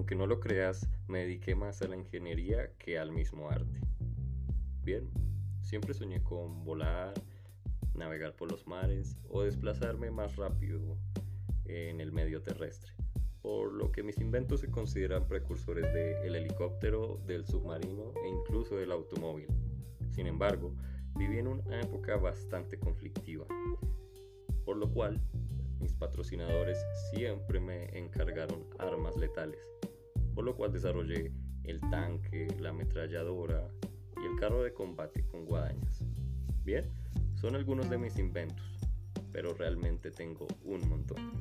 aunque no lo creas, me dediqué más a la ingeniería que al mismo arte. Bien, siempre soñé con volar, navegar por los mares o desplazarme más rápido en el medio terrestre, por lo que mis inventos se consideran precursores del helicóptero, del submarino e incluso del automóvil. Sin embargo, viví en una época bastante conflictiva, por lo cual mis patrocinadores siempre me encargaron armas letales, por lo cual desarrollé el tanque, la ametralladora y el carro de combate con guadañas. Bien, son algunos de mis inventos, pero realmente tengo un montón.